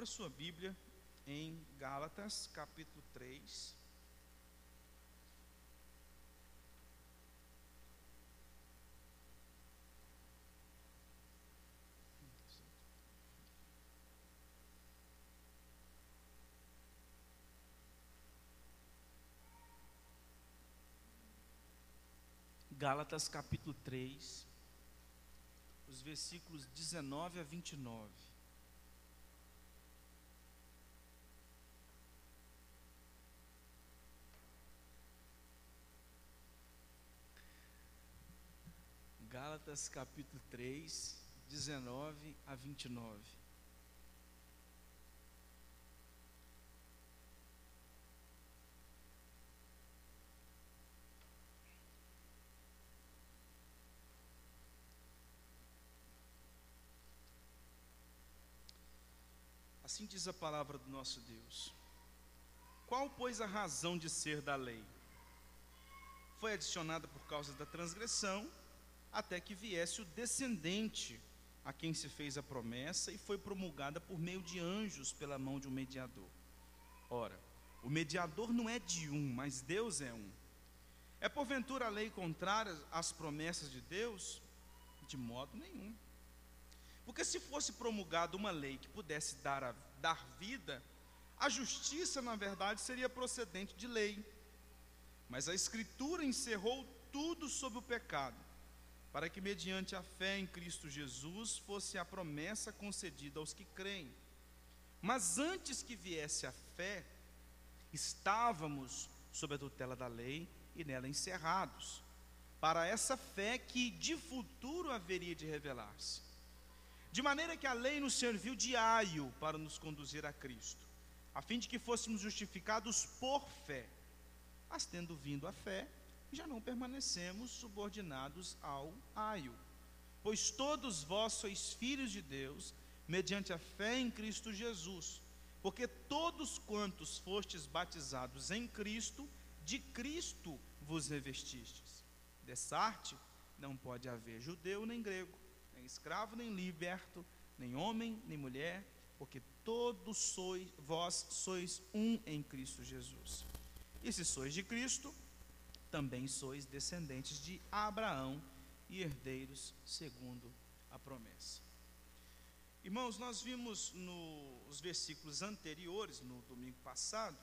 Abra sua Bíblia em Gálatas, capítulo 3. Gálatas capítulo 3, os versículos 19 a 29. Gálatas capítulo 3, 19 a 29. Assim diz a palavra do nosso Deus. Qual, pois, a razão de ser da lei? Foi adicionada por causa da transgressão, até que viesse o descendente a quem se fez a promessa e foi promulgada por meio de anjos pela mão de um mediador. Ora, o mediador não é de um, mas Deus é um. É porventura a lei contrária às promessas de Deus? De modo nenhum. Porque se fosse promulgada uma lei que pudesse dar, a, dar vida, a justiça, na verdade, seria procedente de lei. Mas a Escritura encerrou tudo sobre o pecado, para que, mediante a fé em Cristo Jesus, fosse a promessa concedida aos que creem. Mas antes que viesse a fé, estávamos sob a tutela da lei e nela encerrados, para essa fé que de futuro haveria de revelar-se. De maneira que a lei nos serviu de aio para nos conduzir a Cristo, a fim de que fôssemos justificados por fé. Mas tendo vindo a fé, já não permanecemos subordinados ao aio. Pois todos vós sois filhos de Deus, mediante a fé em Cristo Jesus. Porque todos quantos fostes batizados em Cristo, de Cristo vos revestistes. Dessa arte não pode haver judeu nem grego nem escravo, nem liberto, nem homem, nem mulher, porque todos sois, vós sois um em Cristo Jesus. E se sois de Cristo, também sois descendentes de Abraão e herdeiros segundo a promessa. Irmãos, nós vimos nos versículos anteriores, no domingo passado,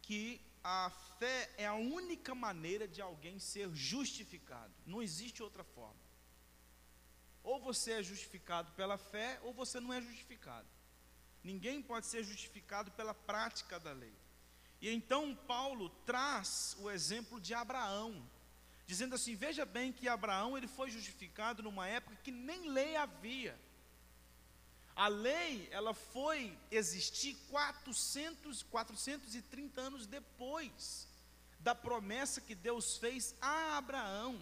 que a fé é a única maneira de alguém ser justificado, não existe outra forma. Ou você é justificado pela fé, ou você não é justificado. Ninguém pode ser justificado pela prática da lei. E então Paulo traz o exemplo de Abraão, dizendo assim: veja bem que Abraão ele foi justificado numa época que nem lei havia. A lei ela foi existir 400, 430 anos depois da promessa que Deus fez a Abraão.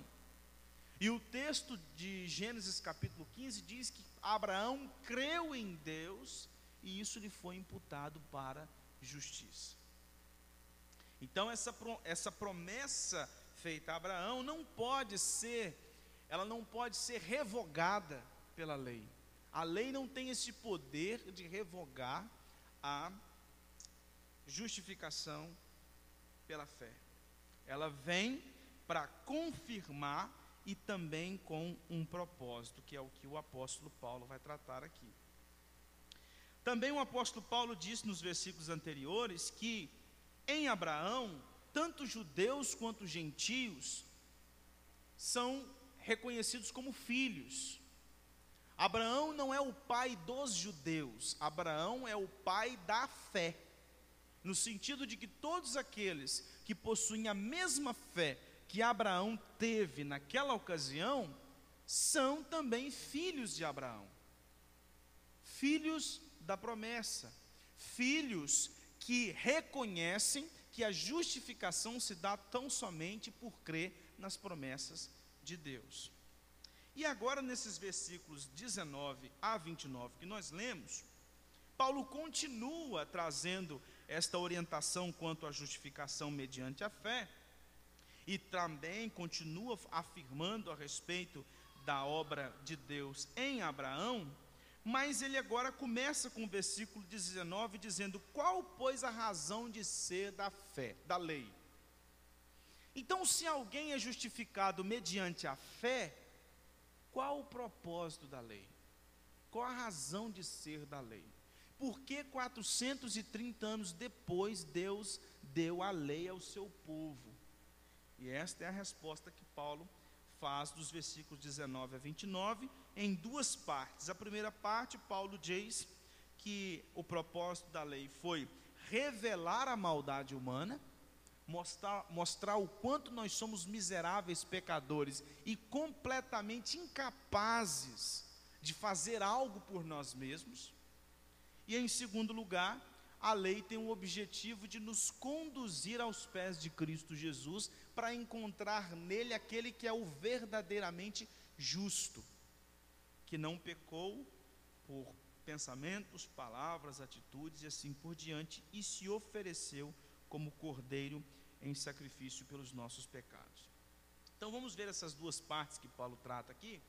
E o texto de Gênesis capítulo 15 diz que Abraão creu em Deus e isso lhe foi imputado para justiça. Então essa, essa promessa feita a Abraão não pode ser, ela não pode ser revogada pela lei. A lei não tem esse poder de revogar a justificação pela fé. Ela vem para confirmar e também com um propósito, que é o que o apóstolo Paulo vai tratar aqui. Também o apóstolo Paulo disse nos versículos anteriores que em Abraão, tanto judeus quanto gentios são reconhecidos como filhos. Abraão não é o pai dos judeus, Abraão é o pai da fé, no sentido de que todos aqueles que possuem a mesma fé que Abraão teve naquela ocasião são também filhos de Abraão, filhos da promessa, filhos que reconhecem que a justificação se dá tão somente por crer nas promessas de Deus. E agora, nesses versículos 19 a 29 que nós lemos, Paulo continua trazendo esta orientação quanto à justificação mediante a fé, e também continua afirmando a respeito da obra de Deus em Abraão, mas ele agora começa com o versículo 19 dizendo: Qual, pois, a razão de ser da fé, da lei? Então, se alguém é justificado mediante a fé, qual o propósito da lei? Qual a razão de ser da lei? Por que 430 anos depois Deus deu a lei ao seu povo? E esta é a resposta que Paulo faz dos versículos 19 a 29 em duas partes. A primeira parte, Paulo diz que o propósito da lei foi revelar a maldade humana, mostrar, mostrar o quanto nós somos miseráveis pecadores e completamente incapazes de fazer algo por nós mesmos. E em segundo lugar, a lei tem o objetivo de nos conduzir aos pés de Cristo Jesus para encontrar nele aquele que é o verdadeiramente justo, que não pecou por pensamentos, palavras, atitudes e assim por diante, e se ofereceu como cordeiro em sacrifício pelos nossos pecados. Então vamos ver essas duas partes que Paulo trata aqui.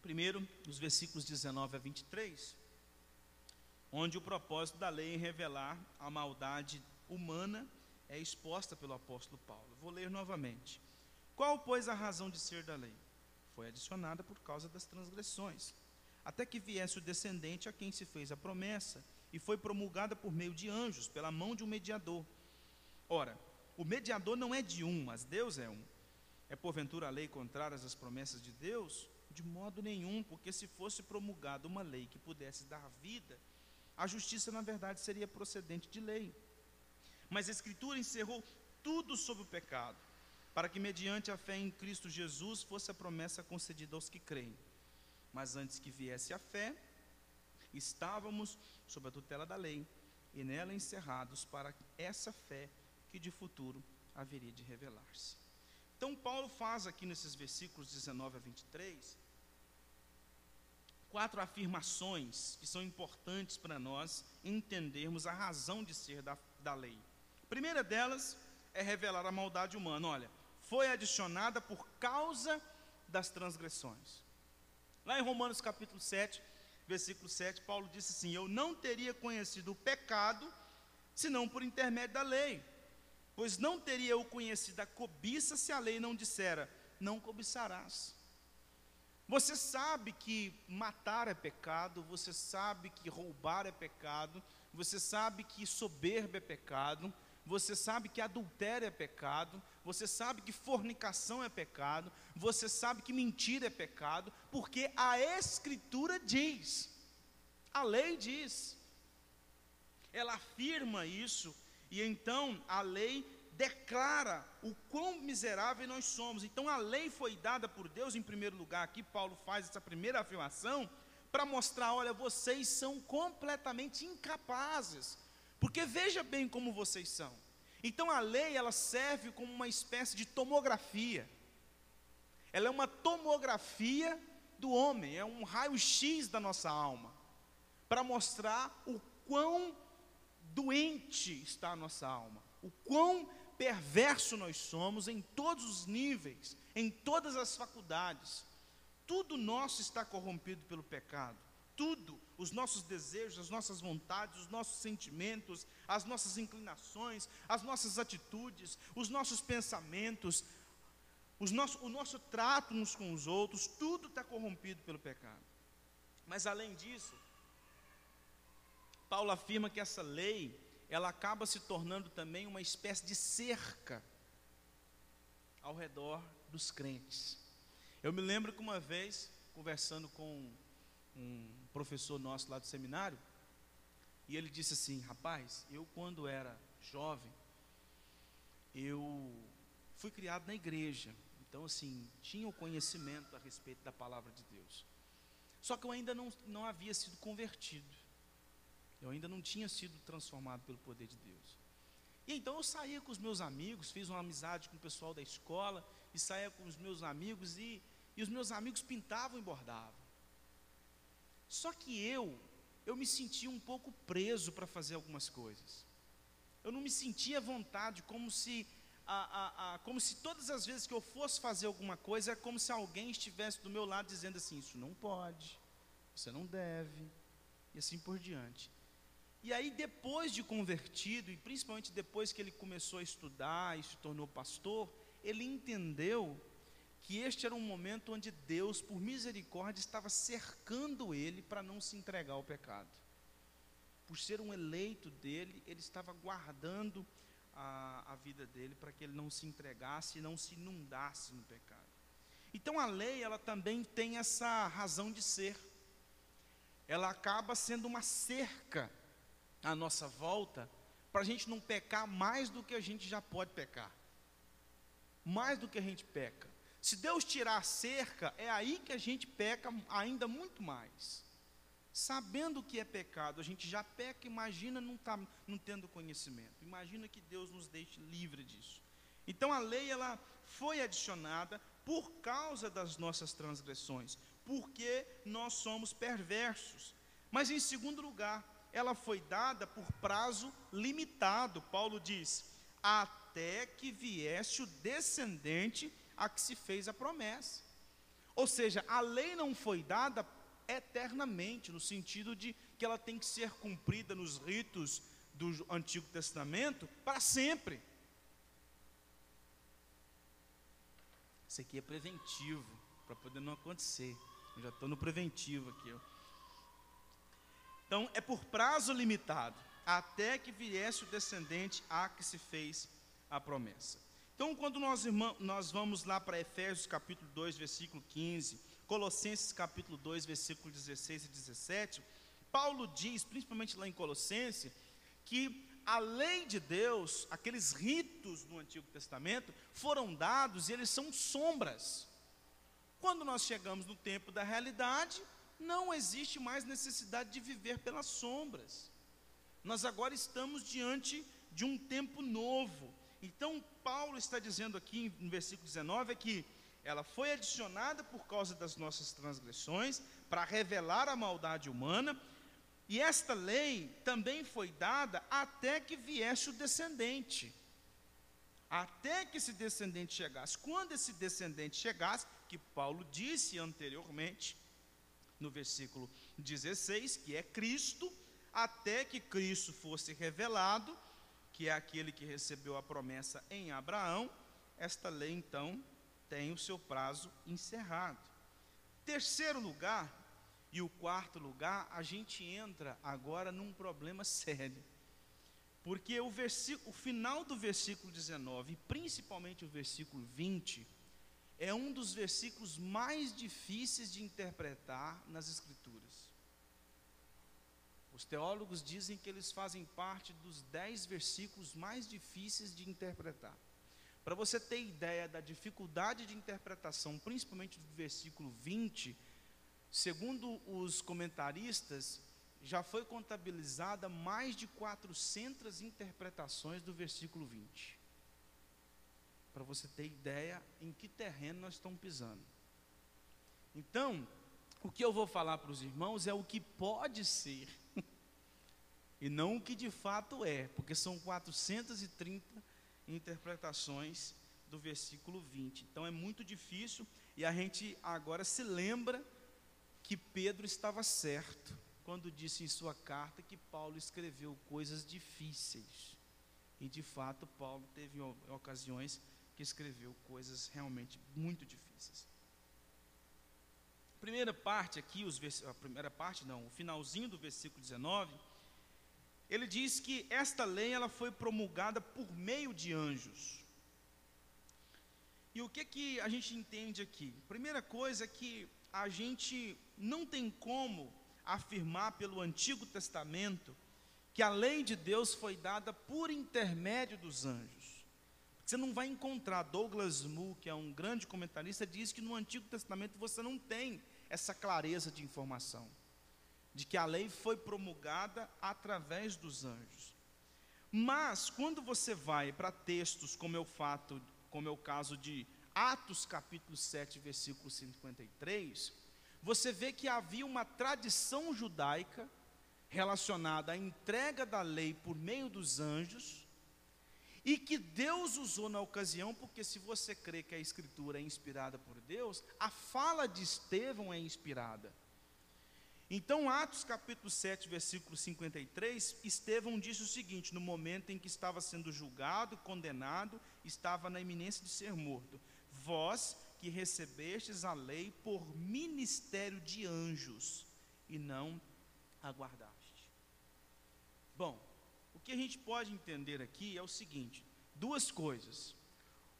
Primeiro, os versículos 19 a 23, onde o propósito da lei em revelar a maldade humana é exposta pelo apóstolo Paulo. Vou ler novamente. Qual, pois, a razão de ser da lei? Foi adicionada por causa das transgressões, até que viesse o descendente a quem se fez a promessa, e foi promulgada por meio de anjos, pela mão de um mediador. Ora, o mediador não é de um, mas Deus é um. É porventura a lei contrária às promessas de Deus? De modo nenhum, porque se fosse promulgada uma lei que pudesse dar vida, a justiça, na verdade, seria procedente de lei. Mas a Escritura encerrou tudo sobre o pecado, para que, mediante a fé em Cristo Jesus, fosse a promessa concedida aos que creem. Mas antes que viesse a fé, estávamos sob a tutela da lei, e nela encerrados para essa fé que de futuro haveria de revelar-se. Então, Paulo faz aqui nesses versículos 19 a 23 quatro afirmações que são importantes para nós entendermos a razão de ser da, da lei. A primeira delas é revelar a maldade humana. Olha, foi adicionada por causa das transgressões. Lá em Romanos capítulo 7, versículo 7, Paulo disse assim: Eu não teria conhecido o pecado senão por intermédio da lei, pois não teria eu conhecido a cobiça se a lei não dissera: Não cobiçarás. Você sabe que matar é pecado, você sabe que roubar é pecado, você sabe que soberba é pecado, você sabe que adultério é pecado, você sabe que fornicação é pecado, você sabe que mentira é pecado, porque a Escritura diz, a lei diz, ela afirma isso, e então a lei declara o quão miserável nós somos. Então a lei foi dada por Deus em primeiro lugar. Aqui Paulo faz essa primeira afirmação para mostrar, olha, vocês são completamente incapazes. Porque veja bem como vocês são. Então a lei ela serve como uma espécie de tomografia. Ela é uma tomografia do homem, é um raio-x da nossa alma, para mostrar o quão doente está a nossa alma, o quão perverso nós somos em todos os níveis, em todas as faculdades. Tudo nosso está corrompido pelo pecado. Tudo, os nossos desejos, as nossas vontades, os nossos sentimentos, as nossas inclinações, as nossas atitudes, os nossos pensamentos, os nosso, o nosso trato uns com os outros, tudo está corrompido pelo pecado. Mas além disso, Paulo afirma que essa lei ela acaba se tornando também uma espécie de cerca ao redor dos crentes. Eu me lembro que uma vez, conversando com um professor nosso lá do seminário, e ele disse assim: Rapaz, eu quando era jovem, eu fui criado na igreja, então assim, tinha o conhecimento a respeito da palavra de Deus. Só que eu ainda não, não havia sido convertido. Eu ainda não tinha sido transformado pelo poder de Deus. E então eu saía com os meus amigos, fiz uma amizade com o pessoal da escola, e saía com os meus amigos, e, e os meus amigos pintavam e bordavam. Só que eu, eu me sentia um pouco preso para fazer algumas coisas. Eu não me sentia à vontade, como se a, a, como se todas as vezes que eu fosse fazer alguma coisa, é como se alguém estivesse do meu lado dizendo assim: Isso não pode, você não deve, e assim por diante. E aí, depois de convertido, e principalmente depois que ele começou a estudar e se tornou pastor, ele entendeu que este era um momento onde Deus, por misericórdia, estava cercando ele para não se entregar ao pecado. Por ser um eleito dele, ele estava guardando a, a vida dele para que ele não se entregasse e não se inundasse no pecado. Então a lei, ela também tem essa razão de ser. Ela acaba sendo uma cerca à nossa volta para a gente não pecar mais do que a gente já pode pecar. Mais do que a gente peca. Se Deus tirar a cerca, é aí que a gente peca ainda muito mais. Sabendo o que é pecado, a gente já peca, imagina não, tá, não tendo conhecimento. Imagina que Deus nos deixe livre disso. Então a lei ela foi adicionada por causa das nossas transgressões, porque nós somos perversos. Mas em segundo lugar, ela foi dada por prazo limitado. Paulo diz: até que viesse o descendente a que se fez a promessa. Ou seja, a lei não foi dada eternamente, no sentido de que ela tem que ser cumprida nos ritos do Antigo Testamento para sempre. Isso aqui é preventivo, para poder não acontecer. Eu já estou no preventivo aqui. Ó. Então, é por prazo limitado, até que viesse o descendente a que se fez a promessa. Então, quando nós, nós vamos lá para Efésios capítulo 2, versículo 15, Colossenses capítulo 2, versículo 16 e 17, Paulo diz, principalmente lá em Colossenses, que a lei de Deus, aqueles ritos do Antigo Testamento, foram dados e eles são sombras. Quando nós chegamos no tempo da realidade, não existe mais necessidade de viver pelas sombras. Nós agora estamos diante de um tempo novo. Então, Paulo está dizendo aqui no versículo 19 é que ela foi adicionada por causa das nossas transgressões, para revelar a maldade humana, e esta lei também foi dada até que viesse o descendente. Até que esse descendente chegasse. Quando esse descendente chegasse, que Paulo disse anteriormente, no versículo 16, que é Cristo, até que Cristo fosse revelado, que é aquele que recebeu a promessa em Abraão, esta lei então tem o seu prazo encerrado. Terceiro lugar, e o quarto lugar, a gente entra agora num problema sério. Porque o, o final do versículo 19, principalmente o versículo 20, é um dos versículos mais difíceis de interpretar nas Escrituras. Os teólogos dizem que eles fazem parte dos dez versículos mais difíceis de interpretar. Para você ter ideia da dificuldade de interpretação, principalmente do versículo 20, segundo os comentaristas, já foi contabilizada mais de 400 interpretações do versículo 20. Para você ter ideia em que terreno nós estamos pisando. Então, o que eu vou falar para os irmãos é o que pode ser, e não o que de fato é, porque são 430 interpretações do versículo 20. Então é muito difícil e a gente agora se lembra que Pedro estava certo quando disse em sua carta que Paulo escreveu coisas difíceis. E de fato, Paulo teve ocasiões que escreveu coisas realmente muito difíceis. Primeira parte aqui, os a primeira parte não, o finalzinho do versículo 19 ele diz que esta lei ela foi promulgada por meio de anjos. E o que que a gente entende aqui? Primeira coisa é que a gente não tem como afirmar pelo Antigo Testamento que a lei de Deus foi dada por intermédio dos anjos. Você não vai encontrar Douglas Moo, que é um grande comentarista, diz que no Antigo Testamento você não tem essa clareza de informação de que a lei foi promulgada através dos anjos. Mas quando você vai para textos como é o fato, como é o caso de Atos capítulo 7, versículo 53, você vê que havia uma tradição judaica relacionada à entrega da lei por meio dos anjos, e que Deus usou na ocasião, porque se você crê que a Escritura é inspirada por Deus, a fala de Estevão é inspirada. Então, Atos capítulo 7, versículo 53, Estevão disse o seguinte: no momento em que estava sendo julgado, condenado, estava na iminência de ser morto. Vós que recebestes a lei por ministério de anjos e não aguardaste. Bom, que a gente pode entender aqui é o seguinte: duas coisas.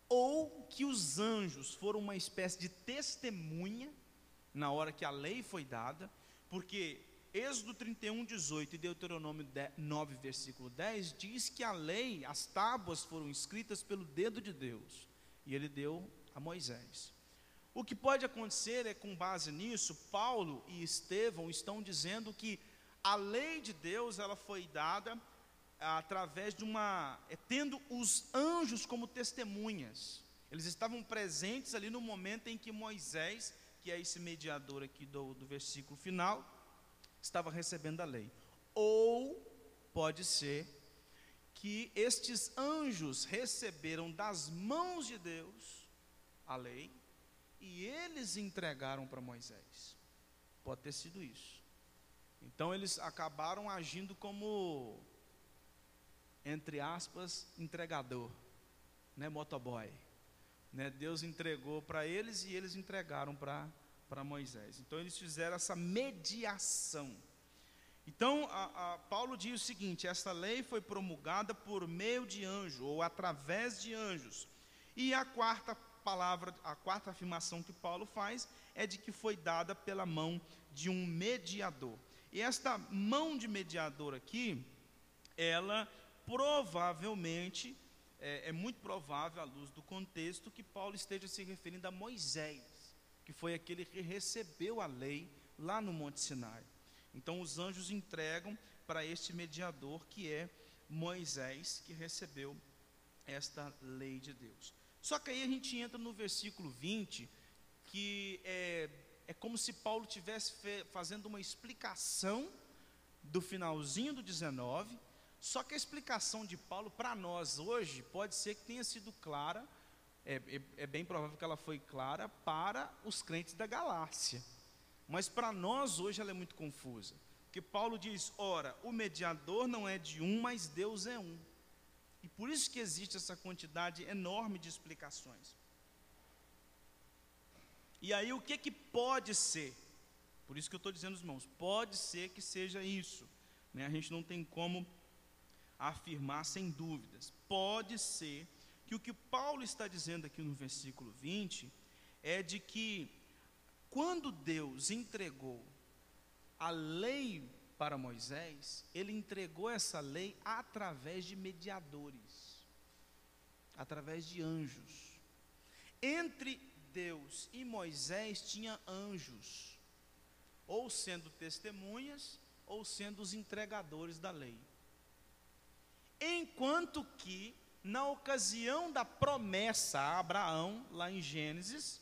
Ou que os anjos foram uma espécie de testemunha na hora que a lei foi dada, porque Êxodo 31, 18 e Deuteronômio 9, versículo 10 diz que a lei, as tábuas foram escritas pelo dedo de Deus e ele deu a Moisés. O que pode acontecer é, com base nisso, Paulo e Estevão estão dizendo que a lei de Deus ela foi dada através de uma, é, tendo os anjos como testemunhas. Eles estavam presentes ali no momento em que Moisés que é esse mediador aqui do, do versículo final, estava recebendo a lei. Ou pode ser que estes anjos receberam das mãos de Deus a lei e eles entregaram para Moisés. Pode ter sido isso. Então eles acabaram agindo como, entre aspas, entregador, né, motoboy. Né? Deus entregou para eles e eles entregaram para Moisés. Então eles fizeram essa mediação. Então a, a, Paulo diz o seguinte: essa lei foi promulgada por meio de anjo ou através de anjos. E a quarta palavra, a quarta afirmação que Paulo faz é de que foi dada pela mão de um mediador. E esta mão de mediador aqui, ela provavelmente é, é muito provável, à luz do contexto, que Paulo esteja se referindo a Moisés, que foi aquele que recebeu a lei lá no Monte Sinai. Então, os anjos entregam para este mediador que é Moisés, que recebeu esta lei de Deus. Só que aí a gente entra no versículo 20, que é, é como se Paulo estivesse fazendo uma explicação do finalzinho do 19 só que a explicação de Paulo para nós hoje pode ser que tenha sido clara, é, é, é, bem provável que ela foi clara para os crentes da Galácia. Mas para nós hoje ela é muito confusa. Porque Paulo diz: ora, o mediador não é de um, mas Deus é um. E por isso que existe essa quantidade enorme de explicações. E aí o que que pode ser? Por isso que eu estou dizendo, irmãos, pode ser que seja isso. Né? A gente não tem como afirmar sem dúvidas. Pode ser que o que Paulo está dizendo aqui no versículo 20 é de que quando Deus entregou a lei para Moisés, ele entregou essa lei através de mediadores, através de anjos. Entre Deus e Moisés tinha anjos, ou sendo testemunhas, ou sendo os entregadores da lei. Enquanto que, na ocasião da promessa a Abraão, lá em Gênesis,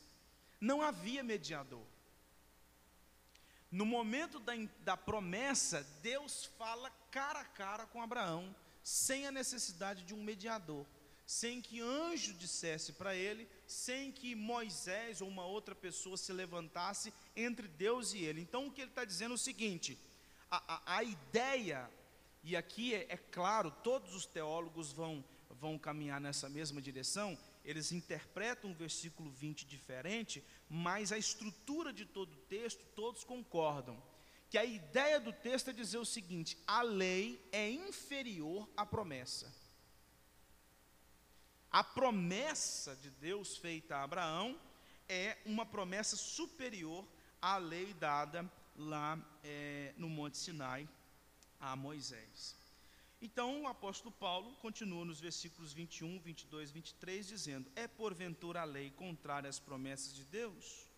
não havia mediador. No momento da, da promessa, Deus fala cara a cara com Abraão, sem a necessidade de um mediador, sem que anjo dissesse para ele, sem que Moisés ou uma outra pessoa se levantasse entre Deus e ele. Então, o que ele está dizendo é o seguinte: a, a, a ideia e aqui é, é claro, todos os teólogos vão, vão caminhar nessa mesma direção, eles interpretam o versículo 20 diferente, mas a estrutura de todo o texto, todos concordam. Que a ideia do texto é dizer o seguinte: a lei é inferior à promessa. A promessa de Deus feita a Abraão é uma promessa superior à lei dada lá é, no Monte Sinai a Moisés. Então o apóstolo Paulo continua nos versículos 21, 22, 23, dizendo: É porventura a lei contrária às promessas de Deus?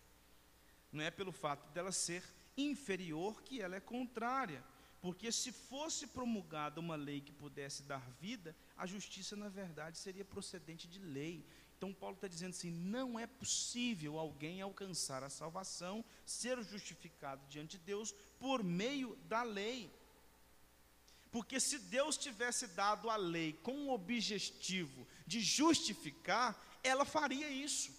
Não é pelo fato dela ser inferior que ela é contrária, porque se fosse promulgada uma lei que pudesse dar vida, a justiça, na verdade, seria procedente de lei. Então, Paulo está dizendo assim: não é possível alguém alcançar a salvação, ser justificado diante de Deus por meio da lei. Porque se Deus tivesse dado a lei com o objetivo de justificar, ela faria isso.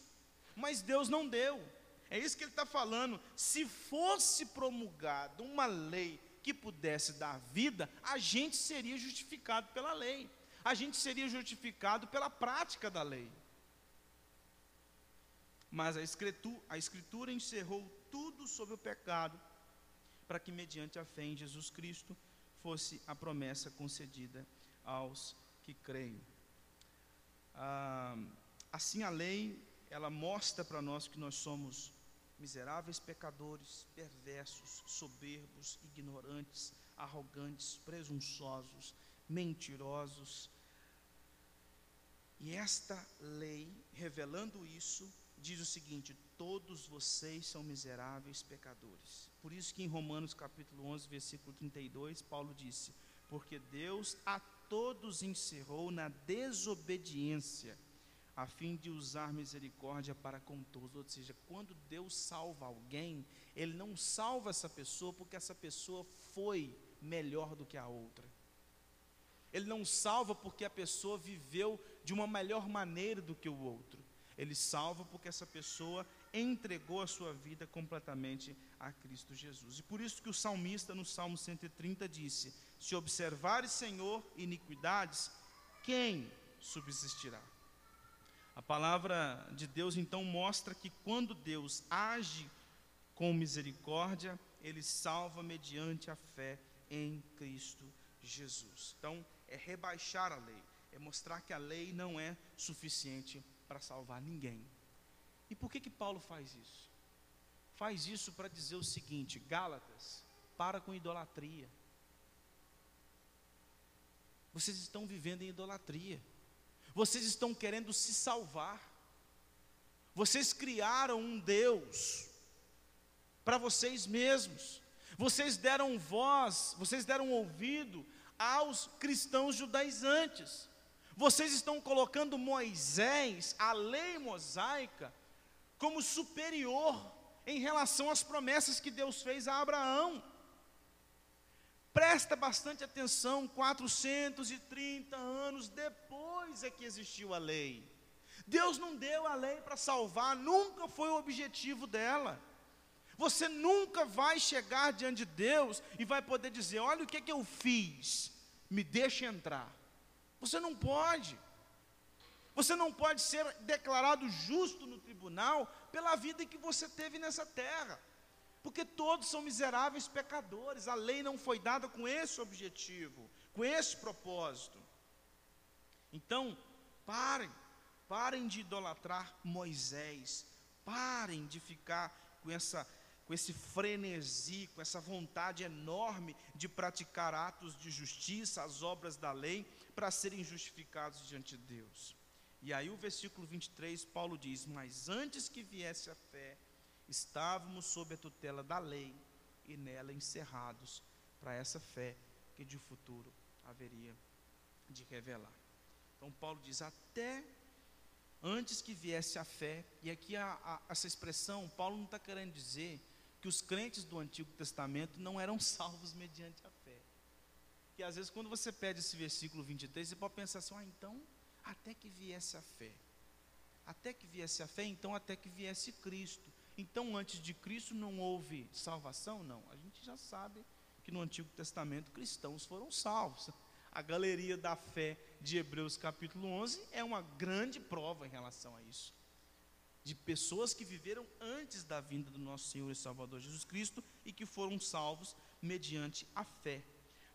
Mas Deus não deu. É isso que ele está falando. Se fosse promulgada uma lei que pudesse dar vida, a gente seria justificado pela lei. A gente seria justificado pela prática da lei. Mas a escritura, a escritura encerrou tudo sobre o pecado, para que, mediante a fé em Jesus Cristo, fosse a promessa concedida aos que creem. Ah, assim, a lei, ela mostra para nós que nós somos miseráveis pecadores, perversos, soberbos, ignorantes, arrogantes, presunçosos, mentirosos. E esta lei, revelando isso, diz o seguinte: todos vocês são miseráveis pecadores. Por isso que em Romanos capítulo 11, versículo 32, Paulo disse: Porque Deus a todos encerrou na desobediência, a fim de usar misericórdia para com todos. Ou seja, quando Deus salva alguém, Ele não salva essa pessoa porque essa pessoa foi melhor do que a outra. Ele não salva porque a pessoa viveu de uma melhor maneira do que o outro. Ele salva porque essa pessoa entregou a sua vida completamente a Cristo Jesus. E por isso que o salmista no Salmo 130 disse: Se observares, Senhor, iniquidades, quem subsistirá? A palavra de Deus então mostra que quando Deus age com misericórdia, ele salva mediante a fé em Cristo Jesus. Então, é rebaixar a lei, é mostrar que a lei não é suficiente para salvar ninguém. E por que que Paulo faz isso? Faz isso para dizer o seguinte: Gálatas, para com idolatria. Vocês estão vivendo em idolatria. Vocês estão querendo se salvar. Vocês criaram um Deus para vocês mesmos. Vocês deram voz, vocês deram ouvido aos cristãos judaizantes. Vocês estão colocando Moisés, a lei mosaica, como superior em relação às promessas que Deus fez a Abraão. Presta bastante atenção, 430 anos depois é que existiu a lei. Deus não deu a lei para salvar, nunca foi o objetivo dela. Você nunca vai chegar diante de Deus e vai poder dizer: Olha o que, é que eu fiz, me deixe entrar. Você não pode. Você não pode ser declarado justo no tribunal pela vida que você teve nessa terra. Porque todos são miseráveis pecadores. A lei não foi dada com esse objetivo, com esse propósito. Então, parem, parem de idolatrar Moisés. Parem de ficar com essa com esse frenesi, com essa vontade enorme de praticar atos de justiça, as obras da lei, para serem justificados diante de Deus. E aí o versículo 23, Paulo diz: Mas antes que viesse a fé, estávamos sob a tutela da lei e nela encerrados para essa fé que de futuro haveria de revelar. Então Paulo diz: até antes que viesse a fé, e aqui a, a, essa expressão, Paulo não está querendo dizer que os crentes do Antigo Testamento não eram salvos mediante a fé. Que às vezes, quando você pede esse versículo 23, você pode pensar assim: ah, então, até que viesse a fé. Até que viesse a fé, então, até que viesse Cristo. Então, antes de Cristo não houve salvação? Não. A gente já sabe que no Antigo Testamento cristãos foram salvos. A galeria da fé de Hebreus capítulo 11 é uma grande prova em relação a isso. De pessoas que viveram antes da vinda do nosso Senhor e Salvador Jesus Cristo e que foram salvos mediante a fé.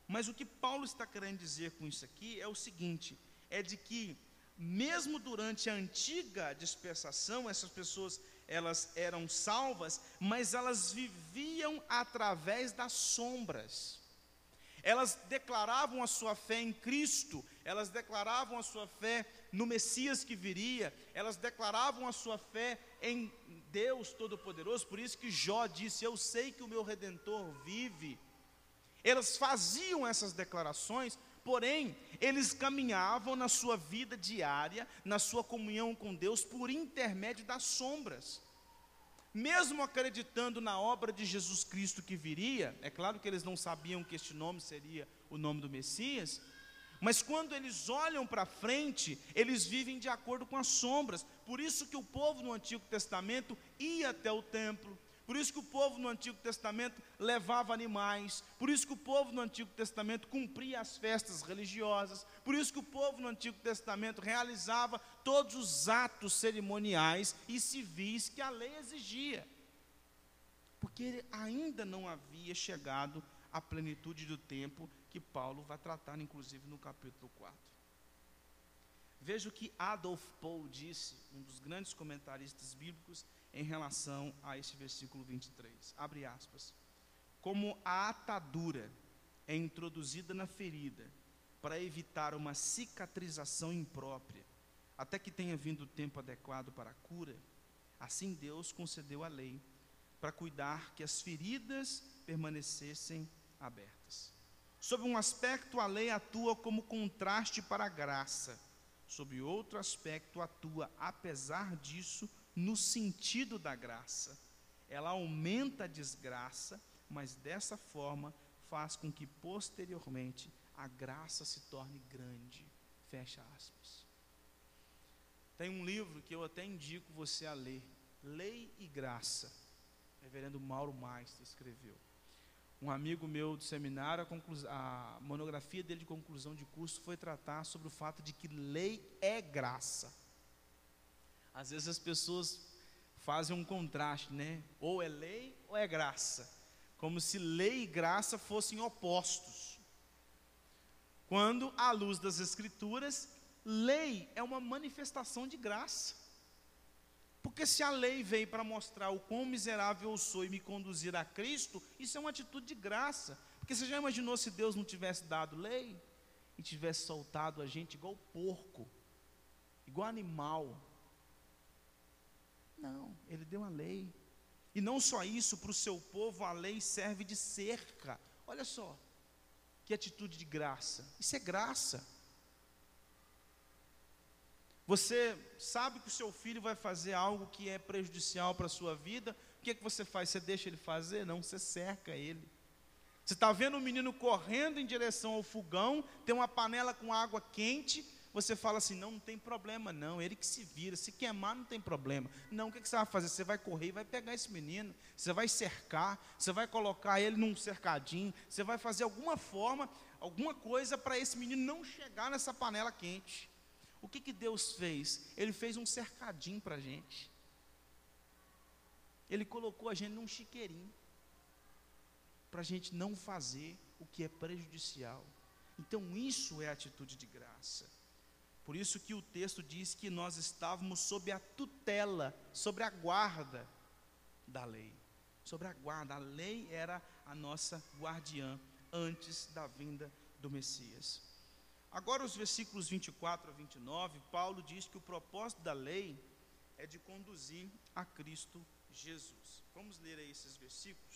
Mas o que Paulo está querendo dizer com isso aqui é o seguinte: é de que mesmo durante a antiga dispersação, essas pessoas elas eram salvas, mas elas viviam através das sombras. Elas declaravam a sua fé em Cristo, elas declaravam a sua fé no Messias que viria, elas declaravam a sua fé em Deus Todo-Poderoso, por isso que Jó disse: Eu sei que o meu redentor vive. Elas faziam essas declarações, porém, eles caminhavam na sua vida diária, na sua comunhão com Deus, por intermédio das sombras. Mesmo acreditando na obra de Jesus Cristo que viria, é claro que eles não sabiam que este nome seria o nome do Messias, mas quando eles olham para frente, eles vivem de acordo com as sombras. Por isso que o povo no Antigo Testamento ia até o templo, por isso que o povo no Antigo Testamento levava animais, por isso que o povo no Antigo Testamento cumpria as festas religiosas, por isso que o povo no Antigo Testamento realizava todos os atos cerimoniais e civis que a lei exigia. Porque ainda não havia chegado à plenitude do tempo que Paulo vai tratar, inclusive, no capítulo 4. Veja o que Adolf Paul disse, um dos grandes comentaristas bíblicos, em relação a este versículo 23. Abre aspas. Como a atadura é introduzida na ferida para evitar uma cicatrização imprópria, até que tenha vindo o tempo adequado para a cura, assim Deus concedeu a lei para cuidar que as feridas permanecessem abertas. Sob um aspecto, a lei atua como contraste para a graça. Sob outro aspecto, atua, apesar disso, no sentido da graça. Ela aumenta a desgraça, mas dessa forma faz com que posteriormente a graça se torne grande. Fecha aspas. Tem um livro que eu até indico você a ler, Lei e Graça. O reverendo Mauro Meister escreveu. Um amigo meu do seminário, a, a monografia dele de conclusão de curso foi tratar sobre o fato de que lei é graça. Às vezes as pessoas fazem um contraste, né? Ou é lei ou é graça. Como se lei e graça fossem opostos. Quando, à luz das Escrituras, lei é uma manifestação de graça. Porque se a lei veio para mostrar o quão miserável eu sou e me conduzir a Cristo, isso é uma atitude de graça. Porque você já imaginou se Deus não tivesse dado lei e tivesse soltado a gente igual porco, igual animal? Não, ele deu uma lei. E não só isso, para o seu povo a lei serve de cerca. Olha só, que atitude de graça. Isso é graça. Você sabe que o seu filho vai fazer algo que é prejudicial para a sua vida, o que, é que você faz? Você deixa ele fazer? Não, você cerca ele. Você está vendo um menino correndo em direção ao fogão, tem uma panela com água quente, você fala assim: não, não tem problema, não, ele que se vira, se queimar não tem problema. Não, o que, você vai fazer? Você vai correr e vai pegar esse menino, você vai cercar, você vai colocar ele num cercadinho, você vai fazer alguma forma, alguma coisa para esse menino não chegar nessa panela quente. O que, que Deus fez? Ele fez um cercadinho para a gente. Ele colocou a gente num chiqueirinho, para a gente não fazer o que é prejudicial. Então, isso é atitude de graça. Por isso que o texto diz que nós estávamos sob a tutela, sobre a guarda da lei. Sobre a guarda, a lei era a nossa guardiã antes da vinda do Messias. Agora, os versículos 24 a 29, Paulo diz que o propósito da lei é de conduzir a Cristo Jesus. Vamos ler aí esses versículos.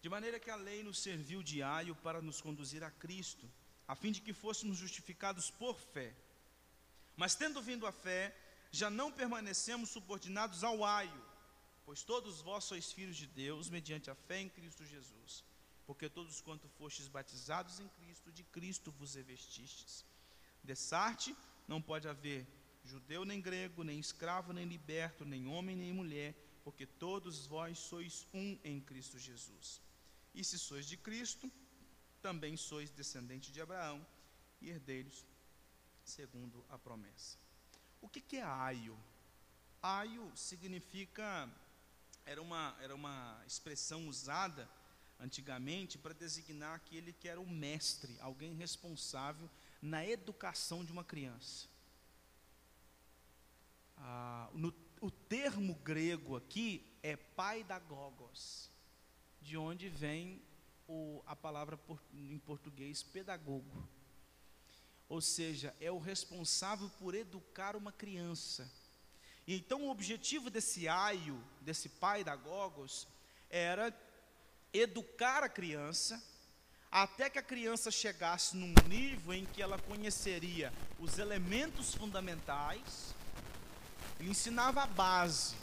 De maneira que a lei nos serviu de aio para nos conduzir a Cristo, a fim de que fôssemos justificados por fé. Mas tendo vindo a fé, já não permanecemos subordinados ao aio, pois todos vós sois filhos de Deus, mediante a fé em Cristo Jesus. Porque todos quanto fostes batizados em Cristo, de Cristo vos revestistes. Dessarte não pode haver judeu nem grego, nem escravo nem liberto, nem homem nem mulher, porque todos vós sois um em Cristo Jesus. E se sois de Cristo, também sois descendente de Abraão e herdeiros segundo a promessa. O que, que é aio? Aio significa, era uma, era uma expressão usada antigamente para designar aquele que era o mestre, alguém responsável na educação de uma criança. Ah, no, o termo grego aqui é pai da gogos de onde vem o, a palavra por, em português pedagogo. Ou seja, é o responsável por educar uma criança. Então o objetivo desse aio, desse pai da Gogos, era educar a criança até que a criança chegasse num nível em que ela conheceria os elementos fundamentais, ele ensinava a base,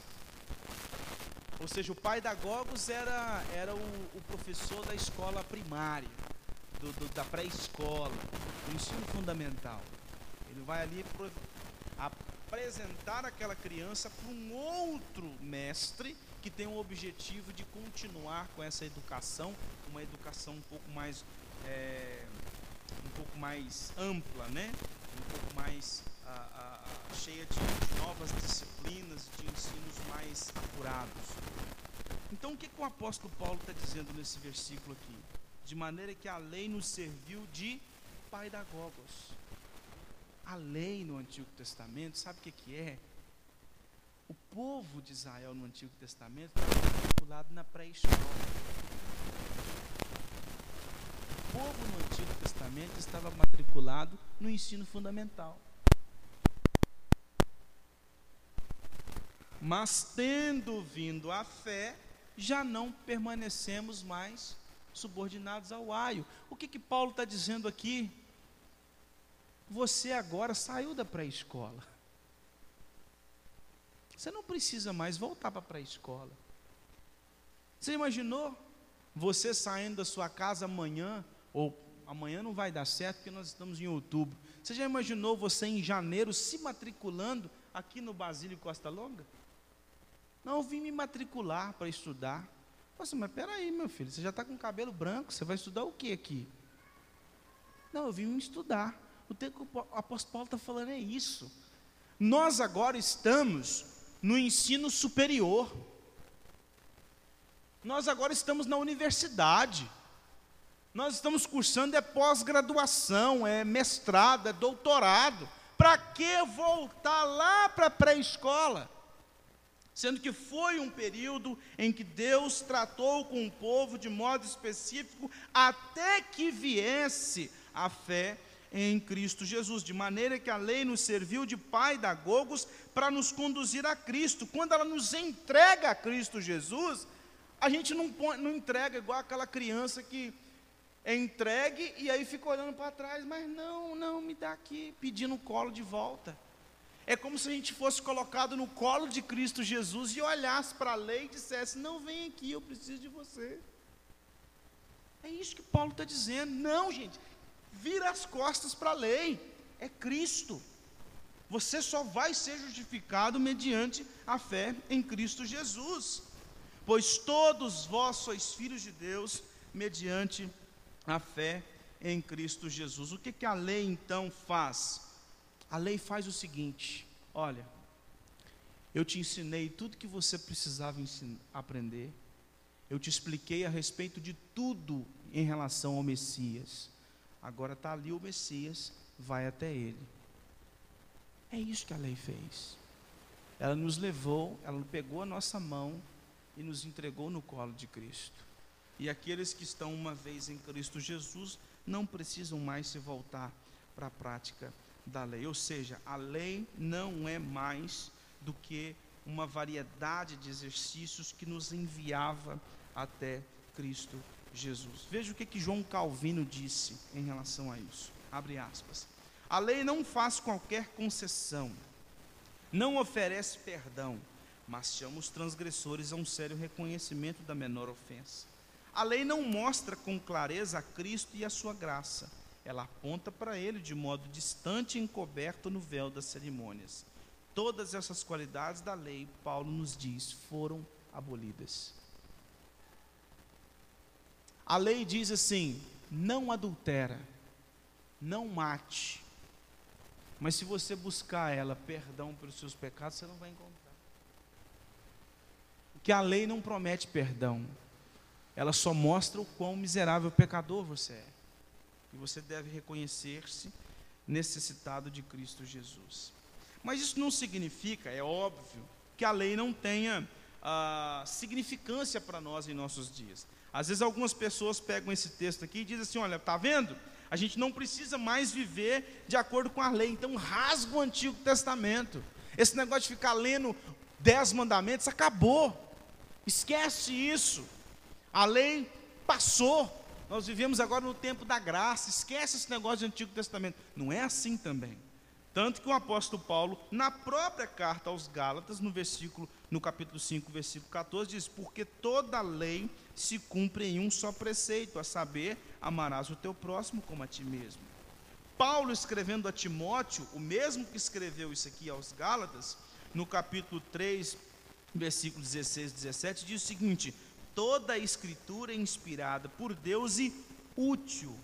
Ou seja, o pai da Gogos era, era o, o professor da escola primária, do, do, da pré-escola, do ensino fundamental. Ele vai ali pro, apresentar aquela criança para um outro mestre que tem o objetivo de continuar com essa educação, uma educação um pouco mais é, um pouco mais ampla, né? um pouco mais a, a, cheia de novas disciplinas, de ensinos mais apurados. Então, o que, que o apóstolo Paulo está dizendo nesse versículo aqui? De maneira que a lei nos serviu de paidagogos. A lei no Antigo Testamento, sabe o que, que é? O povo de Israel no Antigo Testamento estava matriculado na pré-escola. O povo no Antigo Testamento estava matriculado no ensino fundamental. Mas tendo vindo a fé, já não permanecemos mais subordinados ao aio. O que que Paulo está dizendo aqui? Você agora saiu da pré-escola. Você não precisa mais voltar para a pré-escola. Você imaginou você saindo da sua casa amanhã, ou amanhã não vai dar certo porque nós estamos em outubro. Você já imaginou você em janeiro se matriculando aqui no Basílio Costa Longa? Não, eu vim me matricular para estudar. Nossa, mas peraí, meu filho, você já está com cabelo branco, você vai estudar o que aqui? Não, eu vim estudar. O que o apóstolo Paulo está falando é isso. Nós agora estamos no ensino superior. Nós agora estamos na universidade. Nós estamos cursando é pós-graduação, é mestrado, é doutorado. Para que voltar lá para a pré-escola? Sendo que foi um período em que Deus tratou com o povo de modo específico até que viesse a fé em Cristo Jesus, de maneira que a lei nos serviu de pai da Gogos para nos conduzir a Cristo. Quando ela nos entrega a Cristo Jesus, a gente não, põe, não entrega igual aquela criança que é entregue e aí fica olhando para trás, mas não, não, me dá aqui, pedindo o colo de volta. É como se a gente fosse colocado no colo de Cristo Jesus e olhasse para a lei e dissesse: Não, vem aqui, eu preciso de você. É isso que Paulo está dizendo. Não, gente, vira as costas para a lei, é Cristo. Você só vai ser justificado mediante a fé em Cristo Jesus. Pois todos vós sois filhos de Deus mediante a fé em Cristo Jesus. O que, que a lei então faz? A lei faz o seguinte: olha, eu te ensinei tudo que você precisava ensinar, aprender, eu te expliquei a respeito de tudo em relação ao Messias. Agora está ali o Messias, vai até ele. É isso que a lei fez. Ela nos levou, ela pegou a nossa mão e nos entregou no colo de Cristo. E aqueles que estão uma vez em Cristo Jesus não precisam mais se voltar para a prática da lei. Ou seja, a lei não é mais do que uma variedade de exercícios que nos enviava até Cristo Jesus. Veja o que, que João Calvino disse em relação a isso. Abre aspas. A lei não faz qualquer concessão, não oferece perdão, mas chama os transgressores a um sério reconhecimento da menor ofensa. A lei não mostra com clareza a Cristo e a sua graça. Ela aponta para ele de modo distante e encoberto no véu das cerimônias. Todas essas qualidades da lei, Paulo nos diz, foram abolidas. A lei diz assim: não adultera, não mate. Mas se você buscar ela perdão pelos seus pecados, você não vai encontrar. Porque a lei não promete perdão. Ela só mostra o quão miserável pecador você é. E você deve reconhecer-se necessitado de Cristo Jesus. Mas isso não significa, é óbvio, que a lei não tenha ah, significância para nós em nossos dias. Às vezes algumas pessoas pegam esse texto aqui e dizem assim: olha, está vendo? A gente não precisa mais viver de acordo com a lei, então rasga o Antigo Testamento. Esse negócio de ficar lendo dez mandamentos acabou. Esquece isso. A lei passou. Nós vivemos agora no tempo da graça. Esquece esse negócio do Antigo Testamento. Não é assim também. Tanto que o apóstolo Paulo, na própria carta aos Gálatas, no versículo, no capítulo 5, versículo 14, diz: "Porque toda lei se cumpre em um só preceito, a saber, amarás o teu próximo como a ti mesmo." Paulo escrevendo a Timóteo, o mesmo que escreveu isso aqui aos Gálatas, no capítulo 3, versículo 16 e 17, diz o seguinte: toda a escritura é inspirada por Deus e útil.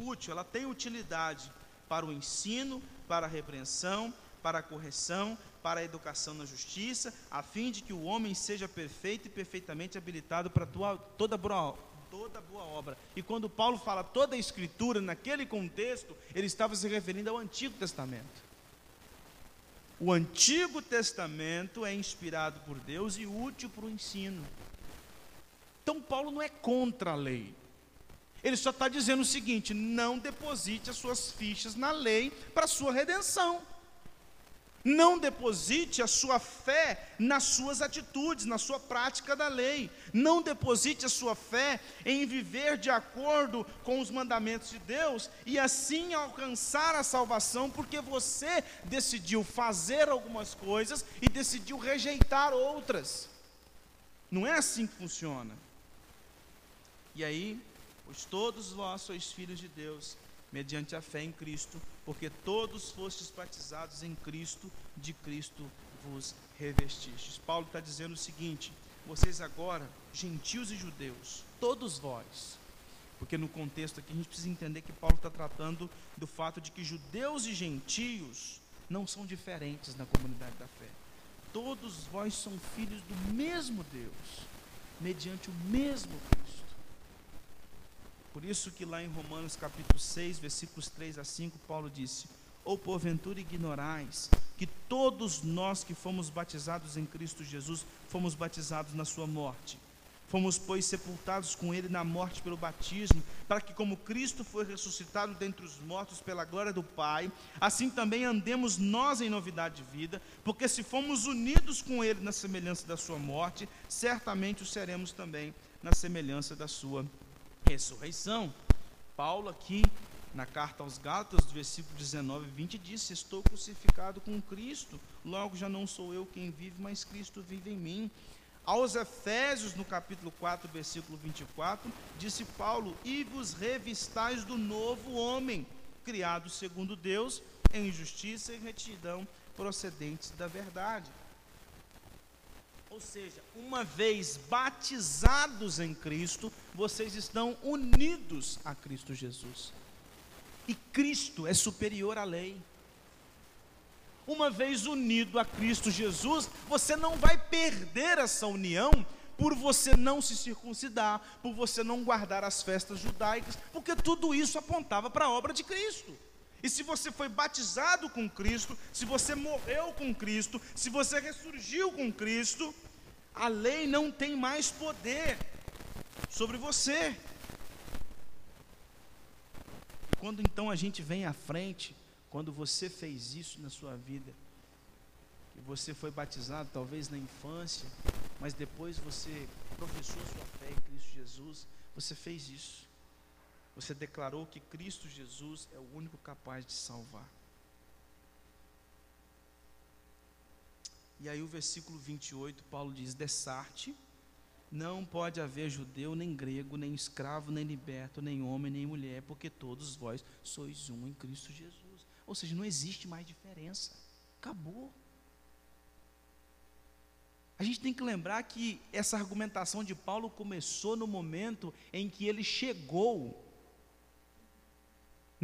Útil, ela tem utilidade para o ensino, para a repreensão, para a correção, para a educação na justiça, a fim de que o homem seja perfeito e perfeitamente habilitado para tua, toda boa, toda boa obra. E quando Paulo fala toda a escritura, naquele contexto, ele estava se referindo ao Antigo Testamento. O Antigo Testamento é inspirado por Deus e útil para o ensino. Então, Paulo não é contra a lei. Ele só está dizendo o seguinte: não deposite as suas fichas na lei para a sua redenção. Não deposite a sua fé nas suas atitudes, na sua prática da lei. Não deposite a sua fé em viver de acordo com os mandamentos de Deus e assim alcançar a salvação, porque você decidiu fazer algumas coisas e decidiu rejeitar outras. Não é assim que funciona. E aí, pois todos vós sois filhos de Deus, mediante a fé em Cristo, porque todos fostes batizados em Cristo, de Cristo vos revestistes. Paulo está dizendo o seguinte: vocês agora, gentios e judeus, todos vós, porque no contexto aqui a gente precisa entender que Paulo está tratando do fato de que judeus e gentios não são diferentes na comunidade da fé. Todos vós são filhos do mesmo Deus, mediante o mesmo Cristo. Por isso que lá em Romanos capítulo 6, versículos 3 a 5, Paulo disse: Ou porventura ignorais que todos nós que fomos batizados em Cristo Jesus, fomos batizados na sua morte. Fomos, pois, sepultados com ele na morte pelo batismo, para que, como Cristo foi ressuscitado dentre os mortos pela glória do Pai, assim também andemos nós em novidade de vida, porque se fomos unidos com ele na semelhança da sua morte, certamente o seremos também na semelhança da sua ressurreição. Paulo aqui na carta aos Gálatas, versículo 19 e 20 disse: Estou crucificado com Cristo, logo já não sou eu quem vive, mas Cristo vive em mim. Aos Efésios, no capítulo 4, versículo 24, disse Paulo: E vos revistais do novo homem, criado segundo Deus, em justiça e retidão procedentes da verdade. Ou seja, uma vez batizados em Cristo, vocês estão unidos a Cristo Jesus. E Cristo é superior à lei. Uma vez unido a Cristo Jesus, você não vai perder essa união por você não se circuncidar, por você não guardar as festas judaicas, porque tudo isso apontava para a obra de Cristo. E se você foi batizado com Cristo, se você morreu com Cristo, se você ressurgiu com Cristo, a lei não tem mais poder sobre você. Quando então a gente vem à frente, quando você fez isso na sua vida, que você foi batizado talvez na infância, mas depois você professou sua fé em Cristo Jesus, você fez isso. Você declarou que Cristo Jesus é o único capaz de salvar. E aí o versículo 28, Paulo diz: Dessarte, não pode haver judeu, nem grego, nem escravo, nem liberto, nem homem, nem mulher, porque todos vós sois um em Cristo Jesus. Ou seja, não existe mais diferença. Acabou. A gente tem que lembrar que essa argumentação de Paulo começou no momento em que ele chegou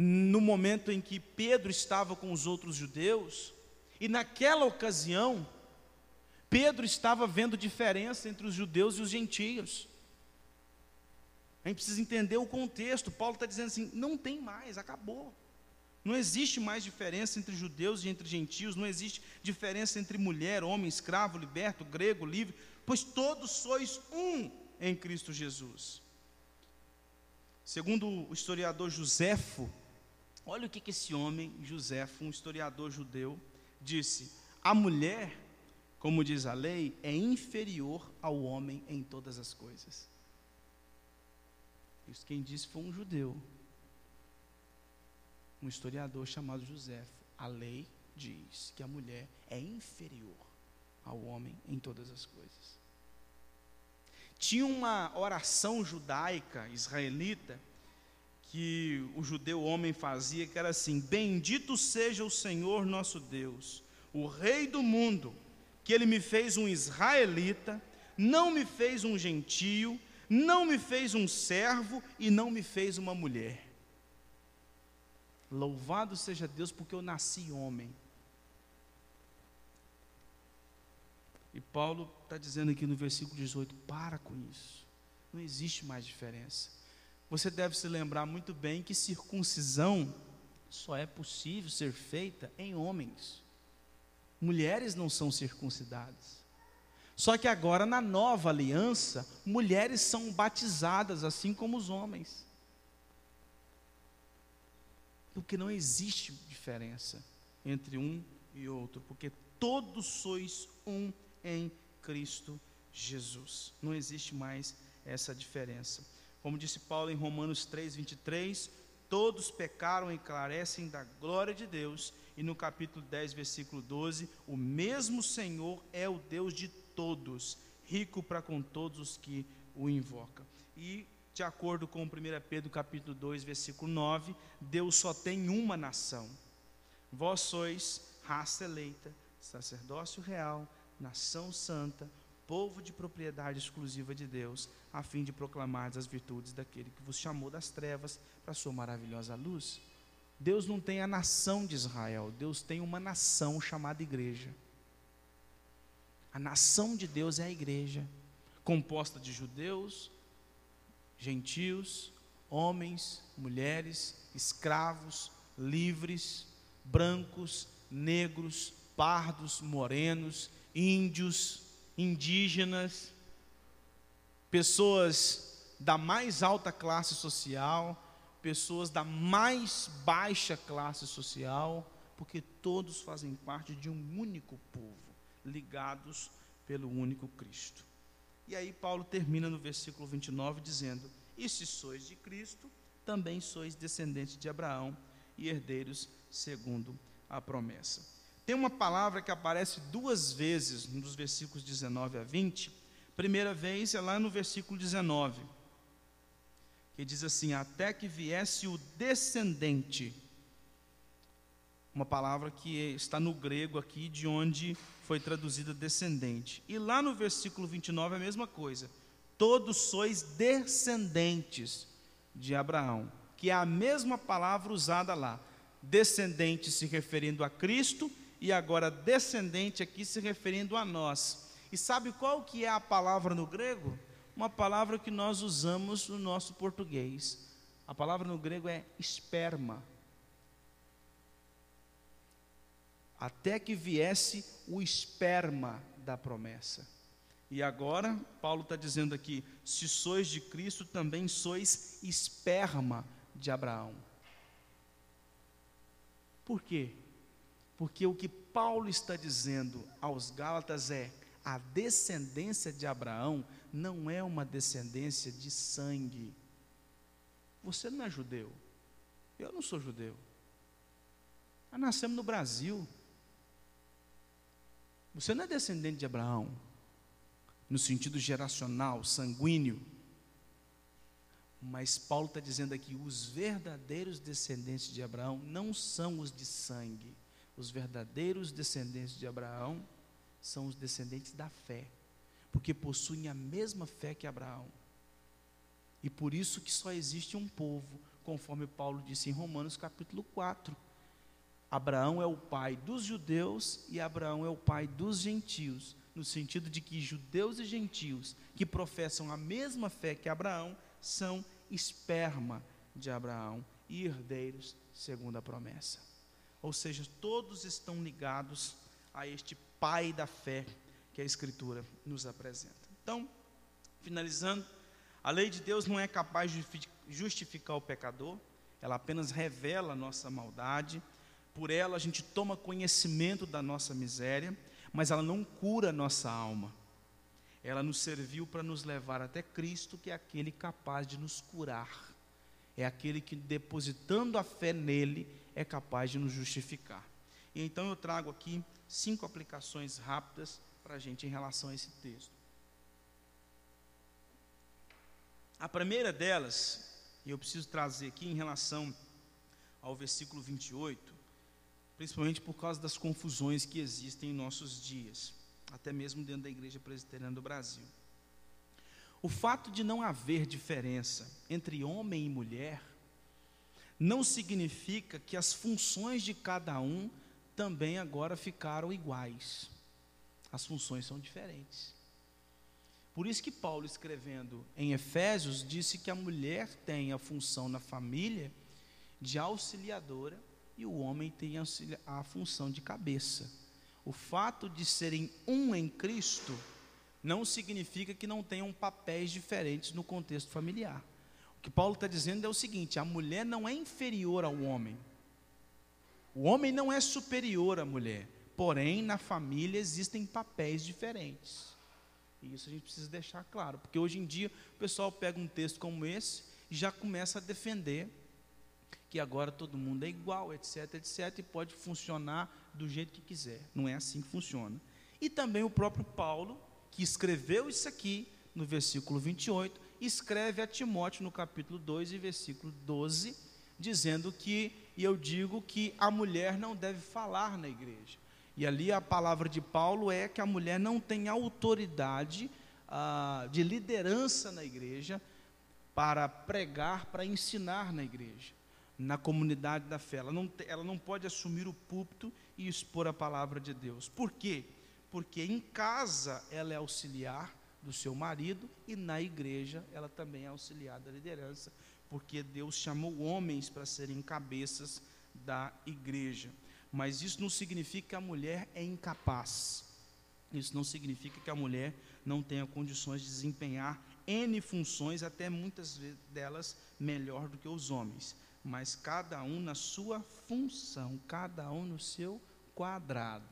no momento em que Pedro estava com os outros judeus, e naquela ocasião, Pedro estava vendo diferença entre os judeus e os gentios. A gente precisa entender o contexto. Paulo está dizendo assim: não tem mais, acabou. Não existe mais diferença entre judeus e entre gentios, não existe diferença entre mulher, homem, escravo, liberto, grego, livre, pois todos sois um em Cristo Jesus. Segundo o historiador Joséfo, Olha o que, que esse homem, José, um historiador judeu, disse: a mulher, como diz a lei, é inferior ao homem em todas as coisas. Isso quem disse foi um judeu, um historiador chamado José. a lei diz que a mulher é inferior ao homem em todas as coisas. Tinha uma oração judaica, israelita, que o judeu homem fazia, que era assim: Bendito seja o Senhor nosso Deus, o Rei do mundo, que ele me fez um israelita, não me fez um gentio, não me fez um servo e não me fez uma mulher. Louvado seja Deus, porque eu nasci homem. E Paulo está dizendo aqui no versículo 18: para com isso, não existe mais diferença. Você deve se lembrar muito bem que circuncisão só é possível ser feita em homens. Mulheres não são circuncidadas. Só que agora, na nova aliança, mulheres são batizadas, assim como os homens. Porque não existe diferença entre um e outro, porque todos sois um em Cristo Jesus. Não existe mais essa diferença. Como disse Paulo em Romanos 3, 23, todos pecaram e carecem da glória de Deus. E no capítulo 10, versículo 12, o mesmo Senhor é o Deus de todos, rico para com todos os que o invocam. E de acordo com 1 Pedro capítulo 2, versículo 9, Deus só tem uma nação. Vós sois raça eleita, sacerdócio real, nação santa, povo de propriedade exclusiva de Deus, a fim de proclamar as virtudes daquele que vos chamou das trevas para a sua maravilhosa luz. Deus não tem a nação de Israel, Deus tem uma nação chamada igreja. A nação de Deus é a igreja, composta de judeus, gentios, homens, mulheres, escravos, livres, brancos, negros, pardos, morenos, índios, indígenas, pessoas da mais alta classe social, pessoas da mais baixa classe social, porque todos fazem parte de um único povo, ligados pelo único Cristo. E aí Paulo termina no versículo 29 dizendo: E se sois de Cristo, também sois descendentes de Abraão e herdeiros segundo a promessa. Tem uma palavra que aparece duas vezes nos versículos 19 a 20. Primeira vez é lá no versículo 19, que diz assim: Até que viesse o descendente. Uma palavra que está no grego aqui, de onde foi traduzida descendente. E lá no versículo 29 é a mesma coisa. Todos sois descendentes de Abraão, que é a mesma palavra usada lá. Descendente se referindo a Cristo e agora descendente aqui se referindo a nós. E sabe qual que é a palavra no grego? Uma palavra que nós usamos no nosso português. A palavra no grego é esperma. Até que viesse o esperma da promessa. E agora, Paulo está dizendo aqui: se sois de Cristo, também sois esperma de Abraão. Por quê? Porque o que Paulo está dizendo aos Gálatas é: a descendência de Abraão não é uma descendência de sangue. Você não é judeu. Eu não sou judeu. Nós nascemos no Brasil. Você não é descendente de Abraão, no sentido geracional, sanguíneo. Mas Paulo está dizendo aqui: os verdadeiros descendentes de Abraão não são os de sangue os verdadeiros descendentes de Abraão são os descendentes da fé, porque possuem a mesma fé que Abraão. E por isso que só existe um povo, conforme Paulo disse em Romanos capítulo 4. Abraão é o pai dos judeus e Abraão é o pai dos gentios, no sentido de que judeus e gentios que professam a mesma fé que Abraão são esperma de Abraão e herdeiros segundo a promessa. Ou seja, todos estão ligados a este pai da fé que a Escritura nos apresenta. Então, finalizando, a lei de Deus não é capaz de justificar o pecador, ela apenas revela a nossa maldade, por ela a gente toma conhecimento da nossa miséria, mas ela não cura a nossa alma. Ela nos serviu para nos levar até Cristo, que é aquele capaz de nos curar. É aquele que, depositando a fé nele, é capaz de nos justificar. E então eu trago aqui cinco aplicações rápidas para a gente em relação a esse texto. A primeira delas, e eu preciso trazer aqui em relação ao versículo 28, principalmente por causa das confusões que existem em nossos dias, até mesmo dentro da Igreja Presbiteriana do Brasil. O fato de não haver diferença entre homem e mulher não significa que as funções de cada um também agora ficaram iguais. As funções são diferentes. Por isso que Paulo, escrevendo em Efésios, disse que a mulher tem a função na família de auxiliadora e o homem tem a função de cabeça. O fato de serem um em Cristo não significa que não tenham papéis diferentes no contexto familiar. O que Paulo está dizendo é o seguinte: a mulher não é inferior ao homem. O homem não é superior à mulher. Porém, na família existem papéis diferentes. E isso a gente precisa deixar claro, porque hoje em dia o pessoal pega um texto como esse e já começa a defender que agora todo mundo é igual, etc, etc, e pode funcionar do jeito que quiser. Não é assim que funciona. E também o próprio Paulo, que escreveu isso aqui no versículo 28, escreve a Timóteo no capítulo 2 e versículo 12, dizendo que, e eu digo que a mulher não deve falar na igreja. E ali a palavra de Paulo é que a mulher não tem autoridade ah, de liderança na igreja para pregar, para ensinar na igreja, na comunidade da fé. Ela não, ela não pode assumir o púlpito e expor a palavra de Deus. Por quê? Porque em casa ela é auxiliar do seu marido e na igreja ela também é auxiliar da liderança, porque Deus chamou homens para serem cabeças da igreja. Mas isso não significa que a mulher é incapaz. Isso não significa que a mulher não tenha condições de desempenhar N funções, até muitas delas melhor do que os homens. Mas cada um na sua função, cada um no seu quadrado.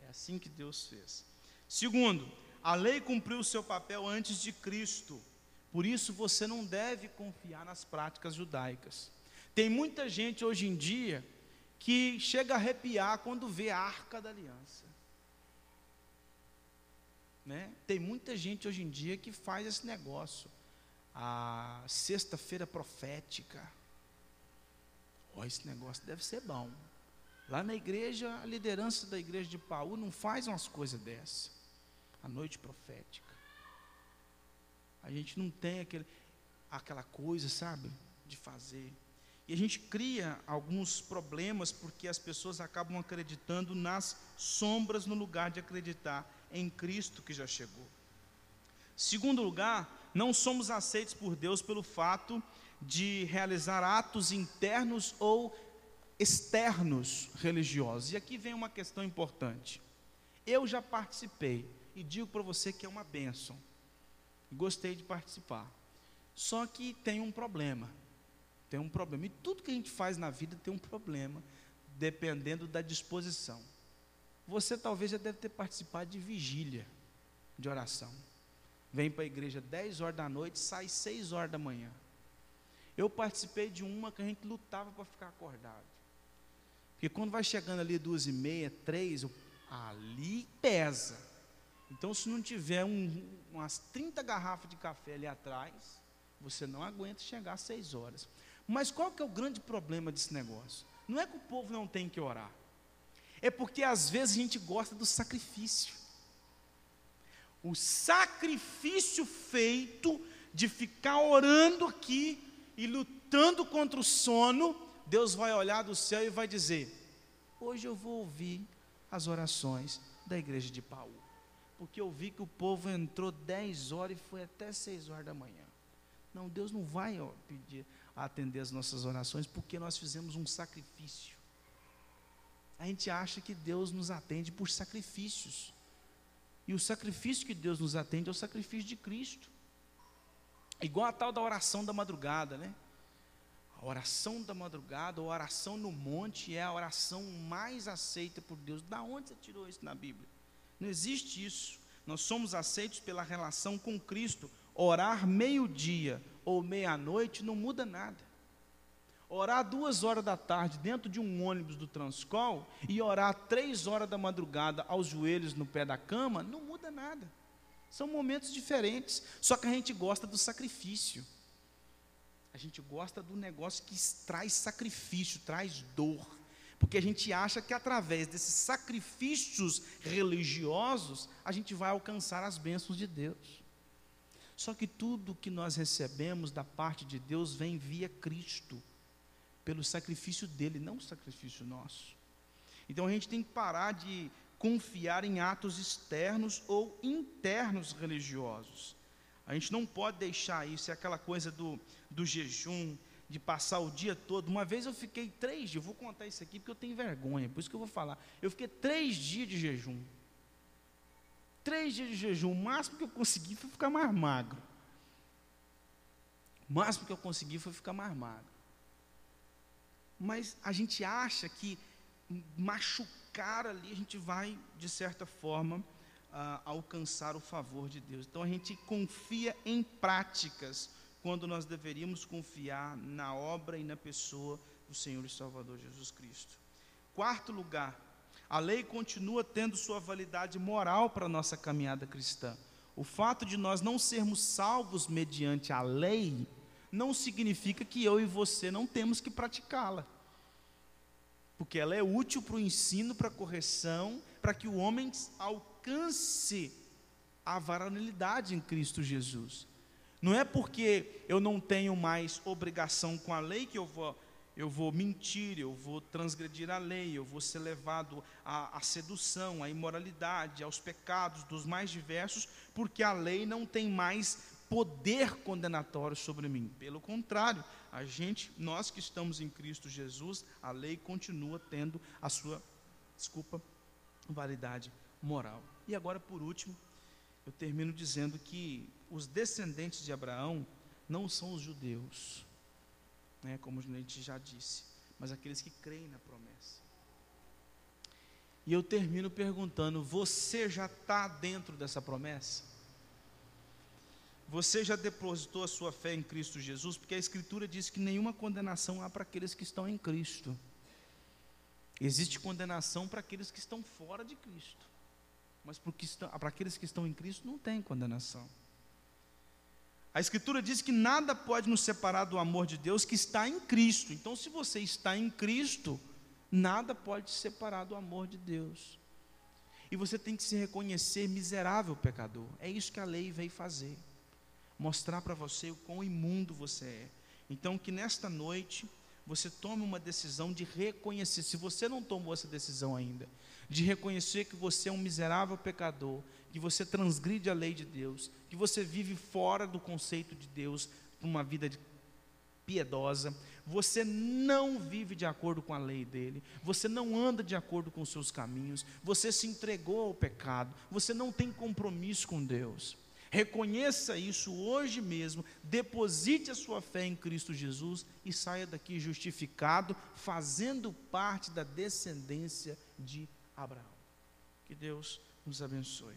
É assim que Deus fez. Segundo, a lei cumpriu o seu papel antes de Cristo. Por isso você não deve confiar nas práticas judaicas. Tem muita gente hoje em dia que chega a arrepiar quando vê a arca da aliança. Né? Tem muita gente hoje em dia que faz esse negócio. A sexta-feira profética. Oh, esse negócio deve ser bom. Lá na igreja, a liderança da igreja de Paulo não faz umas coisas dessas. A noite profética. A gente não tem aquele, aquela coisa, sabe, de fazer. E a gente cria alguns problemas porque as pessoas acabam acreditando nas sombras no lugar de acreditar em Cristo que já chegou. Segundo lugar, não somos aceitos por Deus pelo fato de realizar atos internos ou externos religiosos. E aqui vem uma questão importante. Eu já participei e digo para você que é uma bênção. Gostei de participar. Só que tem um problema. Tem um problema. E tudo que a gente faz na vida tem um problema, dependendo da disposição. Você talvez já deve ter participado de vigília, de oração. Vem para a igreja 10 horas da noite, sai 6 horas da manhã. Eu participei de uma que a gente lutava para ficar acordado. Porque quando vai chegando ali duas e meia, três, ali pesa. Então, se não tiver um, umas 30 garrafas de café ali atrás, você não aguenta chegar às seis horas. Mas qual que é o grande problema desse negócio? Não é que o povo não tem que orar. É porque às vezes a gente gosta do sacrifício. O sacrifício feito de ficar orando aqui e lutando contra o sono, Deus vai olhar do céu e vai dizer: Hoje eu vou ouvir as orações da igreja de Paulo. Porque eu vi que o povo entrou 10 horas e foi até 6 horas da manhã. Não, Deus não vai ó, pedir atender as nossas orações porque nós fizemos um sacrifício. A gente acha que Deus nos atende por sacrifícios. E o sacrifício que Deus nos atende é o sacrifício de Cristo. Igual a tal da oração da madrugada, né? A oração da madrugada, a oração no monte, é a oração mais aceita por Deus. Da onde você tirou isso na Bíblia? Não existe isso. Nós somos aceitos pela relação com Cristo. Orar meio-dia ou meia-noite não muda nada. Orar duas horas da tarde dentro de um ônibus do Transcol e orar três horas da madrugada aos joelhos no pé da cama não muda nada. São momentos diferentes. Só que a gente gosta do sacrifício. A gente gosta do negócio que traz sacrifício, traz dor. Porque a gente acha que através desses sacrifícios religiosos, a gente vai alcançar as bênçãos de Deus. Só que tudo que nós recebemos da parte de Deus vem via Cristo, pelo sacrifício dele, não o sacrifício nosso. Então a gente tem que parar de confiar em atos externos ou internos religiosos. A gente não pode deixar isso, é aquela coisa do, do jejum, de passar o dia todo. Uma vez eu fiquei três dias, vou contar isso aqui porque eu tenho vergonha, por isso que eu vou falar. Eu fiquei três dias de jejum. Três dias de jejum, o máximo que eu consegui foi ficar mais magro. O máximo que eu consegui foi ficar mais magro. Mas a gente acha que machucar ali, a gente vai, de certa forma, uh, alcançar o favor de Deus. Então a gente confia em práticas quando nós deveríamos confiar na obra e na pessoa do Senhor e Salvador Jesus Cristo. Quarto lugar, a lei continua tendo sua validade moral para a nossa caminhada cristã. O fato de nós não sermos salvos mediante a lei não significa que eu e você não temos que praticá-la. Porque ela é útil para o ensino, para a correção, para que o homem alcance a varonilidade em Cristo Jesus. Não é porque eu não tenho mais obrigação com a lei que eu vou, eu vou mentir, eu vou transgredir a lei, eu vou ser levado à, à sedução, à imoralidade, aos pecados dos mais diversos, porque a lei não tem mais poder condenatório sobre mim. Pelo contrário, a gente, nós que estamos em Cristo Jesus, a lei continua tendo a sua, desculpa, validade moral. E agora, por último, eu termino dizendo que os descendentes de Abraão não são os judeus, né, como a gente já disse, mas aqueles que creem na promessa. E eu termino perguntando: você já está dentro dessa promessa? Você já depositou a sua fé em Cristo Jesus? Porque a Escritura diz que nenhuma condenação há para aqueles que estão em Cristo. Existe condenação para aqueles que estão fora de Cristo. Mas para aqueles que estão em Cristo não tem condenação. A Escritura diz que nada pode nos separar do amor de Deus que está em Cristo. Então, se você está em Cristo, nada pode te separar do amor de Deus. E você tem que se reconhecer miserável pecador. É isso que a lei veio fazer. Mostrar para você o quão imundo você é. Então, que nesta noite você tome uma decisão de reconhecer. Se você não tomou essa decisão ainda, de reconhecer que você é um miserável pecador, que você transgride a lei de Deus, que você vive fora do conceito de Deus, uma vida piedosa, você não vive de acordo com a lei dele, você não anda de acordo com os seus caminhos, você se entregou ao pecado, você não tem compromisso com Deus. Reconheça isso hoje mesmo, deposite a sua fé em Cristo Jesus e saia daqui justificado, fazendo parte da descendência de Abraão. Que Deus nos abençoe.